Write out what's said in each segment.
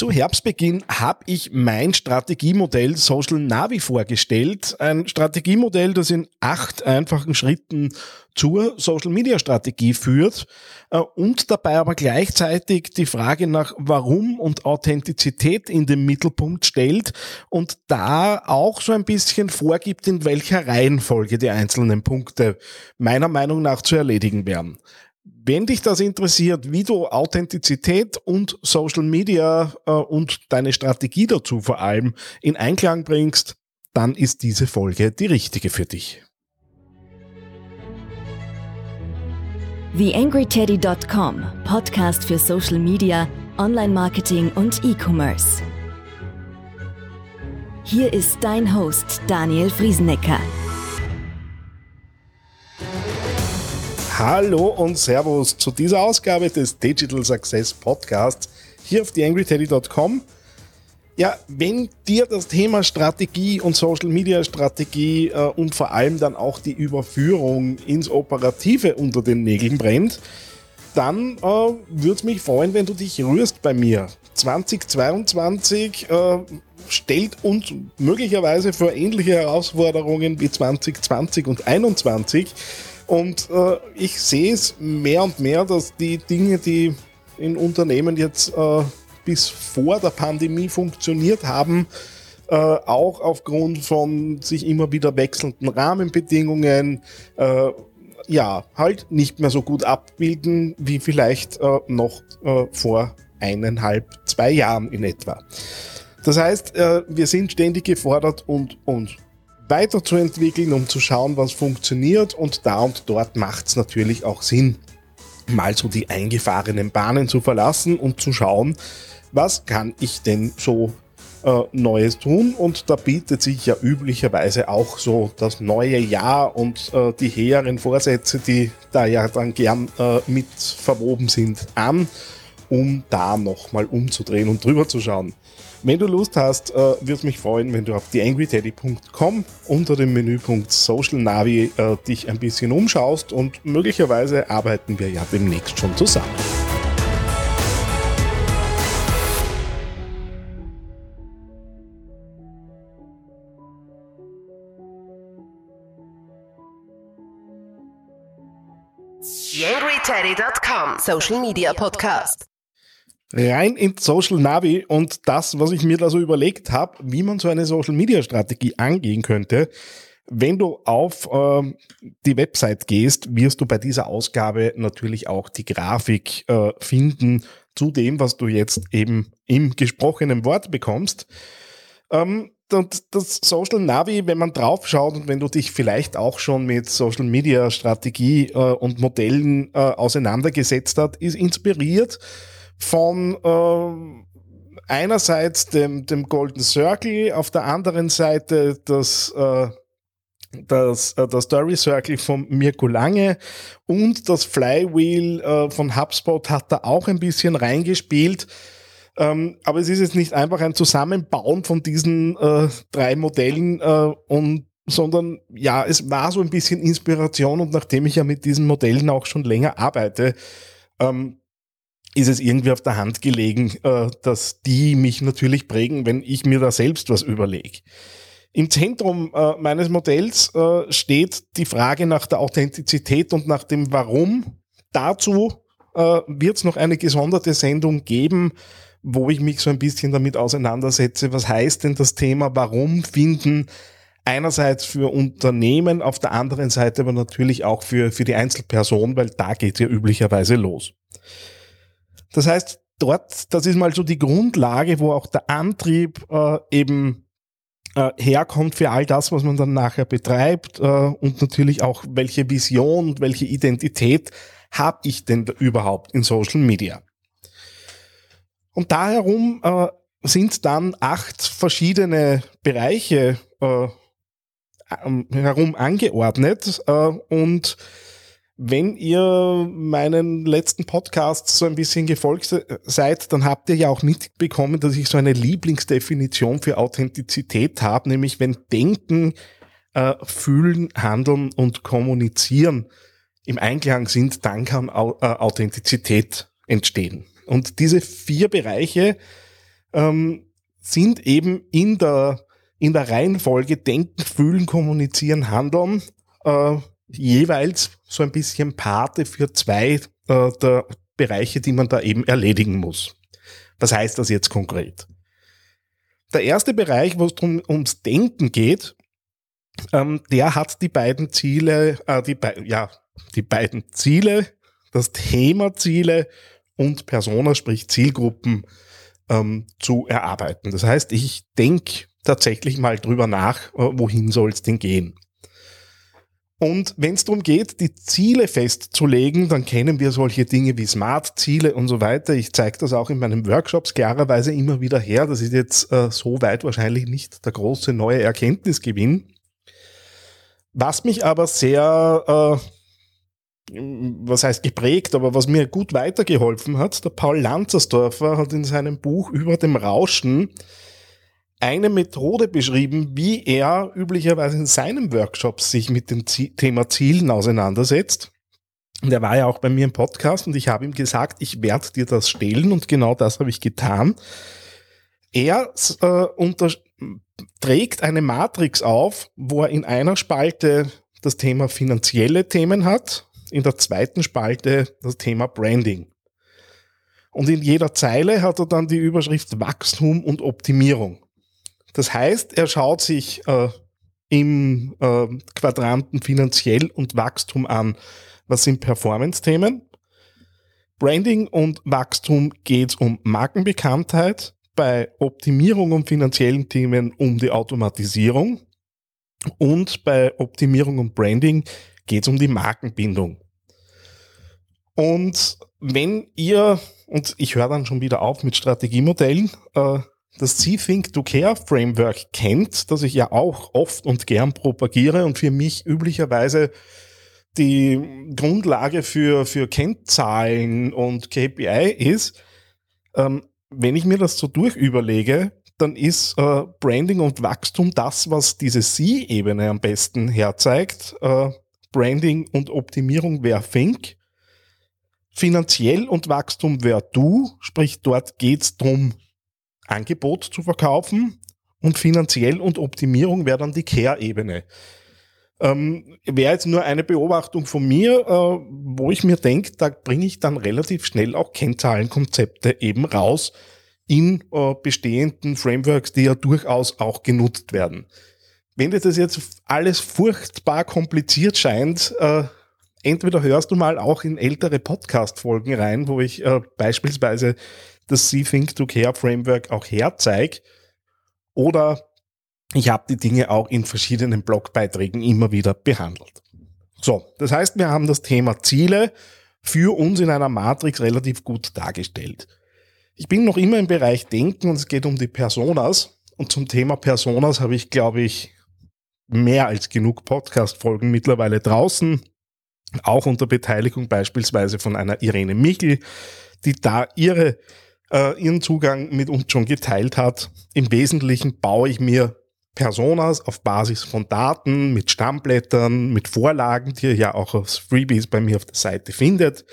Zu Herbstbeginn habe ich mein Strategiemodell Social Navi vorgestellt. Ein Strategiemodell, das in acht einfachen Schritten zur Social Media Strategie führt äh, und dabei aber gleichzeitig die Frage nach Warum und Authentizität in den Mittelpunkt stellt und da auch so ein bisschen vorgibt, in welcher Reihenfolge die einzelnen Punkte meiner Meinung nach zu erledigen werden. Wenn dich das interessiert, wie du Authentizität und Social Media äh, und deine Strategie dazu vor allem in Einklang bringst, dann ist diese Folge die richtige für dich. TheAngryTeddy.com, Podcast für Social Media, Online-Marketing und E-Commerce. Hier ist dein Host Daniel Friesenecker. Hallo und Servus zu dieser Ausgabe des Digital Success Podcasts hier auf theangryteddy.com. Ja, wenn dir das Thema Strategie und Social Media Strategie äh, und vor allem dann auch die Überführung ins Operative unter den Nägeln brennt, dann äh, würde es mich freuen, wenn du dich rührst bei mir. 2022 äh, stellt uns möglicherweise vor ähnliche Herausforderungen wie 2020 und 2021. Und äh, ich sehe es mehr und mehr, dass die Dinge, die in Unternehmen jetzt äh, bis vor der Pandemie funktioniert haben, äh, auch aufgrund von sich immer wieder wechselnden Rahmenbedingungen, äh, ja, halt nicht mehr so gut abbilden wie vielleicht äh, noch äh, vor eineinhalb, zwei Jahren in etwa. Das heißt, wir sind ständig gefordert und, und weiterzuentwickeln, um zu schauen, was funktioniert. Und da und dort macht es natürlich auch Sinn, mal so die eingefahrenen Bahnen zu verlassen und zu schauen, was kann ich denn so äh, Neues tun. Und da bietet sich ja üblicherweise auch so das neue Jahr und äh, die hehren Vorsätze, die da ja dann gern äh, mit verwoben sind, an, um da nochmal umzudrehen und drüber zu schauen. Wenn du Lust hast, äh, würde mich freuen, wenn du auf theangryteddy.com unter dem Menüpunkt Social Navi äh, dich ein bisschen umschaust und möglicherweise arbeiten wir ja demnächst schon zusammen. TheAngryTeddy.com Social Media Podcast rein in Social Navi und das, was ich mir da so überlegt habe, wie man so eine Social Media Strategie angehen könnte. Wenn du auf äh, die Website gehst, wirst du bei dieser Ausgabe natürlich auch die Grafik äh, finden zu dem, was du jetzt eben im gesprochenen Wort bekommst. Ähm, und das Social Navi, wenn man drauf schaut und wenn du dich vielleicht auch schon mit Social Media Strategie äh, und Modellen äh, auseinandergesetzt hast, ist inspiriert von äh, einerseits dem, dem Golden Circle, auf der anderen Seite das, äh, das, äh, das Story Circle von Mirko Lange und das Flywheel äh, von HubSpot hat da auch ein bisschen reingespielt. Ähm, aber es ist jetzt nicht einfach ein Zusammenbauen von diesen äh, drei Modellen äh, und sondern ja, es war so ein bisschen Inspiration und nachdem ich ja mit diesen Modellen auch schon länger arbeite, ähm, ist es irgendwie auf der Hand gelegen, äh, dass die mich natürlich prägen, wenn ich mir da selbst was überlege. Im Zentrum äh, meines Modells äh, steht die Frage nach der Authentizität und nach dem Warum. Dazu wird es noch eine gesonderte Sendung geben, wo ich mich so ein bisschen damit auseinandersetze. Was heißt denn das Thema Warum finden? Einerseits für Unternehmen, auf der anderen Seite aber natürlich auch für, für die Einzelperson, weil da geht ja üblicherweise los. Das heißt, dort, das ist mal so die Grundlage, wo auch der Antrieb äh, eben äh, herkommt für all das, was man dann nachher betreibt äh, und natürlich auch, welche Vision und welche Identität habe ich denn überhaupt in Social Media. Und da herum äh, sind dann acht verschiedene Bereiche äh, herum angeordnet äh, und wenn ihr meinen letzten Podcast so ein bisschen gefolgt seid, dann habt ihr ja auch mitbekommen, dass ich so eine Lieblingsdefinition für Authentizität habe, nämlich wenn Denken, äh, Fühlen, Handeln und Kommunizieren im Einklang sind, dann kann äh, Authentizität entstehen. Und diese vier Bereiche ähm, sind eben in der, in der Reihenfolge Denken, Fühlen, Kommunizieren, Handeln äh, jeweils so ein bisschen Pate für zwei äh, der Bereiche, die man da eben erledigen muss. Was heißt das jetzt konkret? Der erste Bereich, wo es drum, ums Denken geht, ähm, der hat die beiden Ziele, äh, die, be ja, die beiden Ziele, das Thema Ziele und Persona, sprich Zielgruppen, ähm, zu erarbeiten. Das heißt, ich denke tatsächlich mal drüber nach, äh, wohin soll es denn gehen. Und wenn es darum geht, die Ziele festzulegen, dann kennen wir solche Dinge wie Smart-Ziele und so weiter. Ich zeige das auch in meinen Workshops klarerweise immer wieder her. Das ist jetzt äh, so weit wahrscheinlich nicht der große neue Erkenntnisgewinn. Was mich aber sehr, äh, was heißt geprägt, aber was mir gut weitergeholfen hat, der Paul Lanzersdorfer hat in seinem Buch über dem Rauschen eine Methode beschrieben, wie er üblicherweise in seinen Workshops sich mit dem Thema Zielen auseinandersetzt. Und er war ja auch bei mir im Podcast und ich habe ihm gesagt, ich werde dir das stellen und genau das habe ich getan. Er äh, unter, trägt eine Matrix auf, wo er in einer Spalte das Thema finanzielle Themen hat, in der zweiten Spalte das Thema Branding. Und in jeder Zeile hat er dann die Überschrift Wachstum und Optimierung. Das heißt, er schaut sich äh, im äh, Quadranten finanziell und Wachstum an. Was sind Performance-Themen? Branding und Wachstum geht um Markenbekanntheit, bei Optimierung und finanziellen Themen um die Automatisierung und bei Optimierung und Branding geht es um die Markenbindung. Und wenn ihr, und ich höre dann schon wieder auf mit Strategiemodellen, äh, das C-Think to Care Framework kennt, das ich ja auch oft und gern propagiere und für mich üblicherweise die Grundlage für, für Kennzahlen und KPI ist, ähm, wenn ich mir das so durchüberlege, dann ist äh, Branding und Wachstum das, was diese C-Ebene am besten herzeigt. Äh, Branding und Optimierung wäre Think. Finanziell und Wachstum wäre Du, sprich dort geht's drum Angebot zu verkaufen und finanziell und Optimierung wäre dann die Care-Ebene. Ähm, wäre jetzt nur eine Beobachtung von mir, äh, wo ich mir denke, da bringe ich dann relativ schnell auch Kennzahlenkonzepte eben raus in äh, bestehenden Frameworks, die ja durchaus auch genutzt werden. Wenn dir das jetzt alles furchtbar kompliziert scheint, äh, entweder hörst du mal auch in ältere Podcast-Folgen rein, wo ich äh, beispielsweise das C-Think to Care Framework auch herzeige. Oder ich habe die Dinge auch in verschiedenen Blogbeiträgen immer wieder behandelt. So, das heißt, wir haben das Thema Ziele für uns in einer Matrix relativ gut dargestellt. Ich bin noch immer im Bereich Denken und es geht um die Personas. Und zum Thema Personas habe ich, glaube ich, mehr als genug Podcast-Folgen mittlerweile draußen. Auch unter Beteiligung beispielsweise von einer Irene Michel, die da ihre äh, ihren Zugang mit uns schon geteilt hat. Im Wesentlichen baue ich mir Personas auf Basis von Daten, mit Stammblättern, mit Vorlagen, die ihr ja auch aus Freebies bei mir auf der Seite findet.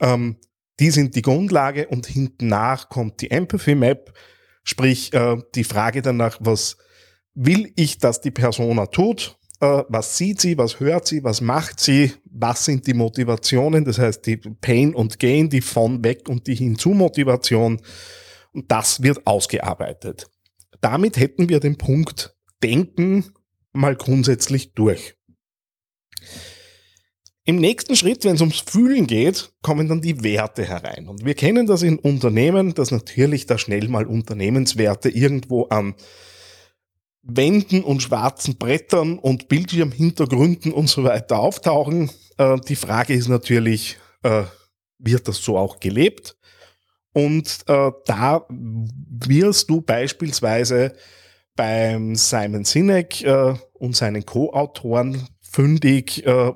Ähm, die sind die Grundlage und hinten nach kommt die Empathy Map, sprich äh, die Frage danach, was will ich, dass die Persona tut was sieht sie, was hört sie, was macht sie, was sind die Motivationen, das heißt die Pain und Gain, die von weg und die Hinzu-Motivation. Und das wird ausgearbeitet. Damit hätten wir den Punkt Denken mal grundsätzlich durch. Im nächsten Schritt, wenn es ums Fühlen geht, kommen dann die Werte herein. Und wir kennen das in Unternehmen, dass natürlich da schnell mal Unternehmenswerte irgendwo an Wänden und schwarzen Brettern und Bildschirmhintergründen und so weiter auftauchen. Äh, die Frage ist natürlich, äh, wird das so auch gelebt? Und äh, da wirst du beispielsweise beim Simon Sinek äh, und seinen Co-Autoren fündig, äh,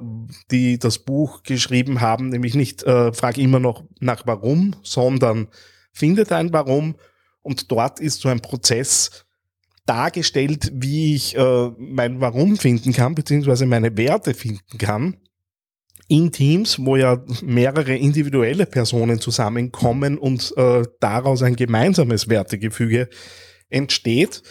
die das Buch geschrieben haben, nämlich nicht äh, frag immer noch nach warum, sondern findet ein Warum. Und dort ist so ein Prozess, dargestellt, wie ich äh, mein Warum finden kann, beziehungsweise meine Werte finden kann. in Teams, wo ja mehrere individuelle Personen zusammenkommen und äh, daraus ein gemeinsames Wertegefüge entsteht.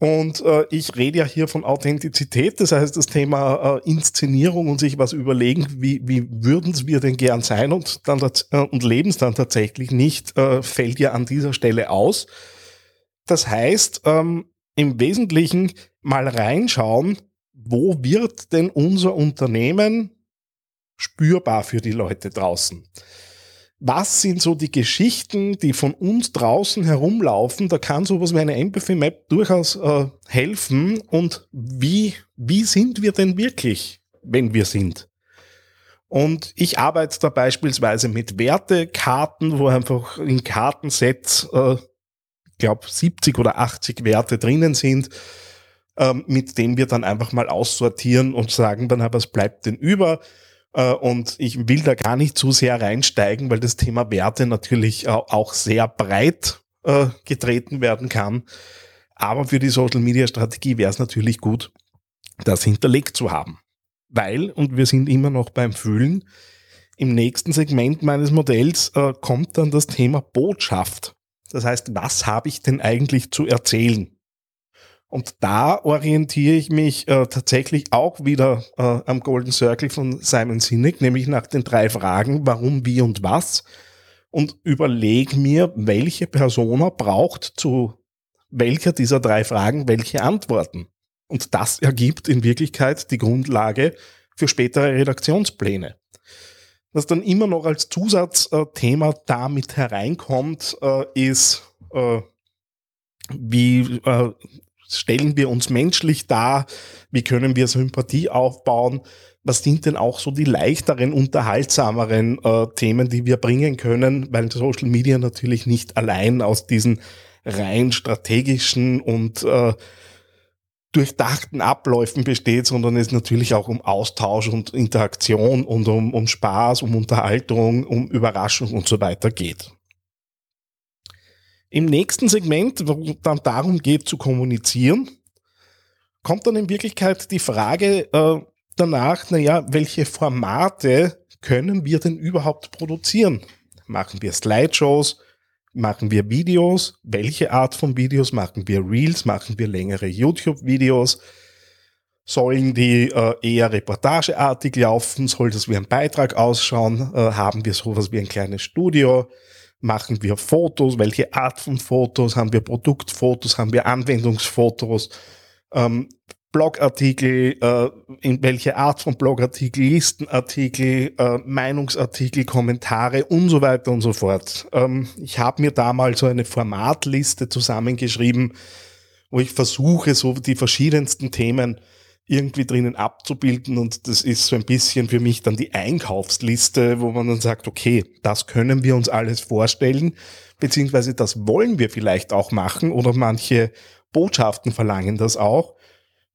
Und äh, ich rede ja hier von Authentizität, das heißt das Thema äh, Inszenierung und sich was überlegen, wie, wie würden wir denn gern sein und, äh, und leben es dann tatsächlich nicht, äh, fällt ja an dieser Stelle aus. Das heißt, ähm, im Wesentlichen mal reinschauen, wo wird denn unser Unternehmen spürbar für die Leute draußen? Was sind so die Geschichten, die von uns draußen herumlaufen? Da kann sowas wie eine Empathy Map durchaus äh, helfen. Und wie, wie sind wir denn wirklich, wenn wir sind? Und ich arbeite da beispielsweise mit Wertekarten, wo einfach in Kartensets, äh, glaube, 70 oder 80 Werte drinnen sind ähm, mit dem wir dann einfach mal aussortieren und sagen dann, was bleibt denn über? Äh, und ich will da gar nicht zu sehr reinsteigen, weil das Thema Werte natürlich auch sehr breit äh, getreten werden kann. Aber für die Social Media Strategie wäre es natürlich gut, das hinterlegt zu haben. Weil, und wir sind immer noch beim Fühlen, im nächsten Segment meines Modells äh, kommt dann das Thema Botschaft. Das heißt, was habe ich denn eigentlich zu erzählen? Und da orientiere ich mich äh, tatsächlich auch wieder äh, am Golden Circle von Simon Sinek, nämlich nach den drei Fragen, warum, wie und was. Und überlege mir, welche Persona braucht zu welcher dieser drei Fragen welche Antworten. Und das ergibt in Wirklichkeit die Grundlage für spätere Redaktionspläne. Was dann immer noch als Zusatzthema damit hereinkommt, äh, ist, äh, wie äh, stellen wir uns menschlich dar? Wie können wir Sympathie aufbauen? Was sind denn auch so die leichteren, unterhaltsameren Themen, die wir bringen können? Weil Social Media natürlich nicht allein aus diesen rein strategischen und äh, durchdachten Abläufen besteht, sondern es natürlich auch um Austausch und Interaktion und um, um Spaß, um Unterhaltung, um Überraschung und so weiter geht. Im nächsten Segment, wo dann darum geht zu kommunizieren, kommt dann in Wirklichkeit die Frage äh, danach, naja, welche Formate können wir denn überhaupt produzieren? Machen wir Slideshows? Machen wir Videos? Welche Art von Videos? Machen wir Reels? Machen wir längere YouTube-Videos? Sollen die äh, eher reportageartig laufen? Soll das wie ein Beitrag ausschauen? Äh, haben wir sowas wie ein kleines Studio? Machen wir Fotos? Welche Art von Fotos? Haben wir Produktfotos? Haben wir Anwendungsfotos? Ähm, Blogartikel, äh, in welche Art von Blogartikel, Listenartikel, äh, Meinungsartikel, Kommentare und so weiter und so fort. Ähm, ich habe mir da mal so eine Formatliste zusammengeschrieben, wo ich versuche, so die verschiedensten Themen irgendwie drinnen abzubilden. Und das ist so ein bisschen für mich dann die Einkaufsliste, wo man dann sagt, okay, das können wir uns alles vorstellen, beziehungsweise das wollen wir vielleicht auch machen. Oder manche Botschaften verlangen das auch,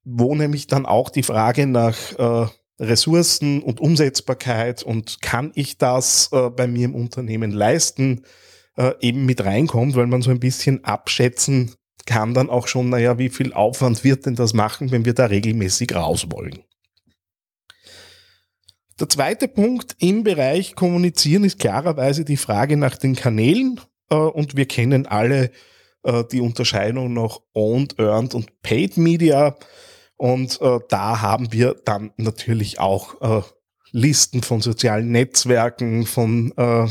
wo nämlich dann auch die Frage nach äh, Ressourcen und Umsetzbarkeit und kann ich das äh, bei mir im Unternehmen leisten, äh, eben mit reinkommt, weil man so ein bisschen abschätzen kann dann auch schon, naja, wie viel Aufwand wird denn das machen, wenn wir da regelmäßig raus wollen. Der zweite Punkt im Bereich Kommunizieren ist klarerweise die Frage nach den Kanälen äh, und wir kennen alle äh, die Unterscheidung noch Owned, Earned und Paid Media und äh, da haben wir dann natürlich auch äh, Listen von sozialen Netzwerken, von äh,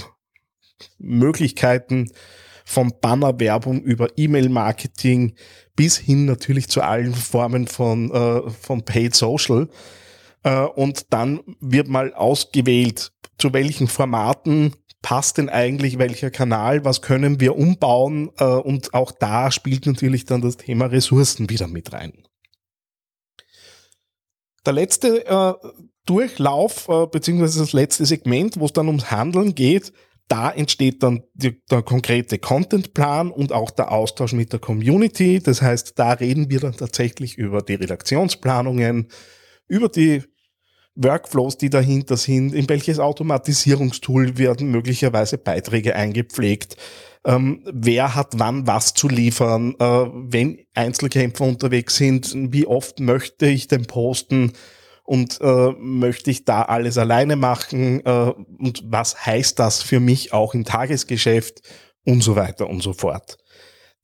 Möglichkeiten, von Bannerwerbung über E-Mail-Marketing bis hin natürlich zu allen Formen von, äh, von Paid Social. Äh, und dann wird mal ausgewählt, zu welchen Formaten passt denn eigentlich welcher Kanal, was können wir umbauen äh, und auch da spielt natürlich dann das Thema Ressourcen wieder mit rein. Der letzte äh, Durchlauf, äh, beziehungsweise das letzte Segment, wo es dann ums Handeln geht, da entsteht dann die, der konkrete Contentplan und auch der Austausch mit der Community. Das heißt, da reden wir dann tatsächlich über die Redaktionsplanungen, über die Workflows, die dahinter sind, in welches Automatisierungstool werden möglicherweise Beiträge eingepflegt, ähm, wer hat wann was zu liefern, äh, wenn Einzelkämpfer unterwegs sind, wie oft möchte ich den posten, und äh, möchte ich da alles alleine machen äh, und was heißt das für mich auch im Tagesgeschäft und so weiter und so fort.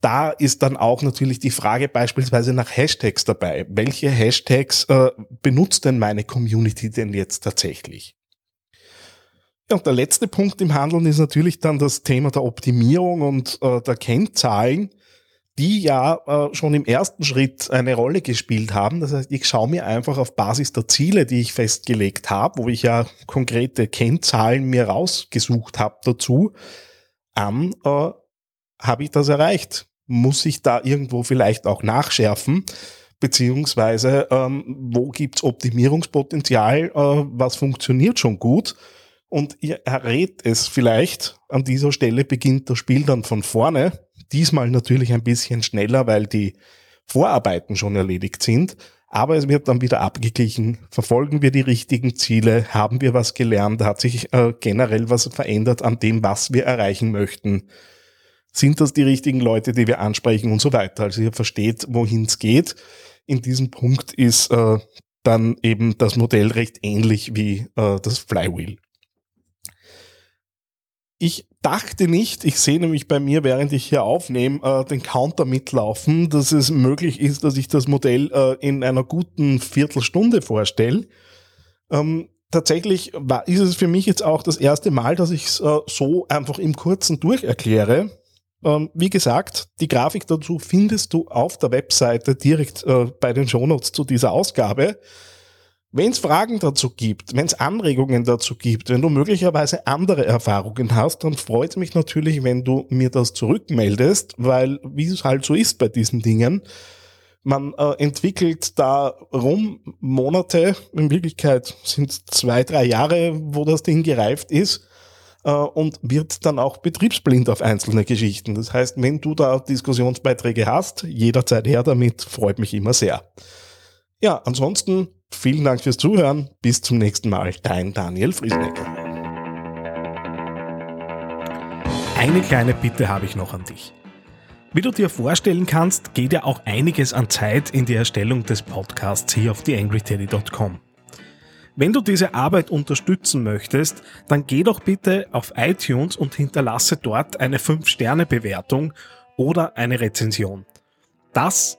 Da ist dann auch natürlich die Frage beispielsweise nach Hashtags dabei. Welche Hashtags äh, benutzt denn meine Community denn jetzt tatsächlich? Und der letzte Punkt im Handeln ist natürlich dann das Thema der Optimierung und äh, der Kennzahlen, die ja äh, schon im ersten Schritt eine Rolle gespielt haben. Das heißt, ich schaue mir einfach auf Basis der Ziele, die ich festgelegt habe, wo ich ja konkrete Kennzahlen mir rausgesucht habe dazu, an, äh, habe ich das erreicht? Muss ich da irgendwo vielleicht auch nachschärfen? Beziehungsweise, ähm, wo gibt's Optimierungspotenzial? Äh, was funktioniert schon gut? Und ihr errät es vielleicht. An dieser Stelle beginnt das Spiel dann von vorne. Diesmal natürlich ein bisschen schneller, weil die Vorarbeiten schon erledigt sind. Aber es wird dann wieder abgeglichen. Verfolgen wir die richtigen Ziele? Haben wir was gelernt? Hat sich äh, generell was verändert an dem, was wir erreichen möchten? Sind das die richtigen Leute, die wir ansprechen und so weiter? Also ihr versteht, wohin es geht. In diesem Punkt ist äh, dann eben das Modell recht ähnlich wie äh, das Flywheel. Ich dachte nicht, ich sehe nämlich bei mir, während ich hier aufnehme, äh, den Counter mitlaufen, dass es möglich ist, dass ich das Modell äh, in einer guten Viertelstunde vorstelle. Ähm, tatsächlich war, ist es für mich jetzt auch das erste Mal, dass ich es äh, so einfach im Kurzen durcherkläre. Ähm, wie gesagt, die Grafik dazu findest du auf der Webseite direkt äh, bei den Shownotes zu dieser Ausgabe. Wenn es Fragen dazu gibt, wenn es Anregungen dazu gibt, wenn du möglicherweise andere Erfahrungen hast, dann freut es mich natürlich, wenn du mir das zurückmeldest, weil wie es halt so ist bei diesen Dingen, man äh, entwickelt da rum Monate, in Wirklichkeit sind zwei, drei Jahre, wo das Ding gereift ist äh, und wird dann auch betriebsblind auf einzelne Geschichten. Das heißt, wenn du da Diskussionsbeiträge hast, jederzeit her damit, freut mich immer sehr. Ja, ansonsten Vielen Dank fürs Zuhören. Bis zum nächsten Mal. Dein Daniel Friesnecker. Eine kleine Bitte habe ich noch an dich. Wie du dir vorstellen kannst, geht ja auch einiges an Zeit in die Erstellung des Podcasts hier auf theangryteddy.com. Wenn du diese Arbeit unterstützen möchtest, dann geh doch bitte auf iTunes und hinterlasse dort eine 5-Sterne-Bewertung oder eine Rezension. Das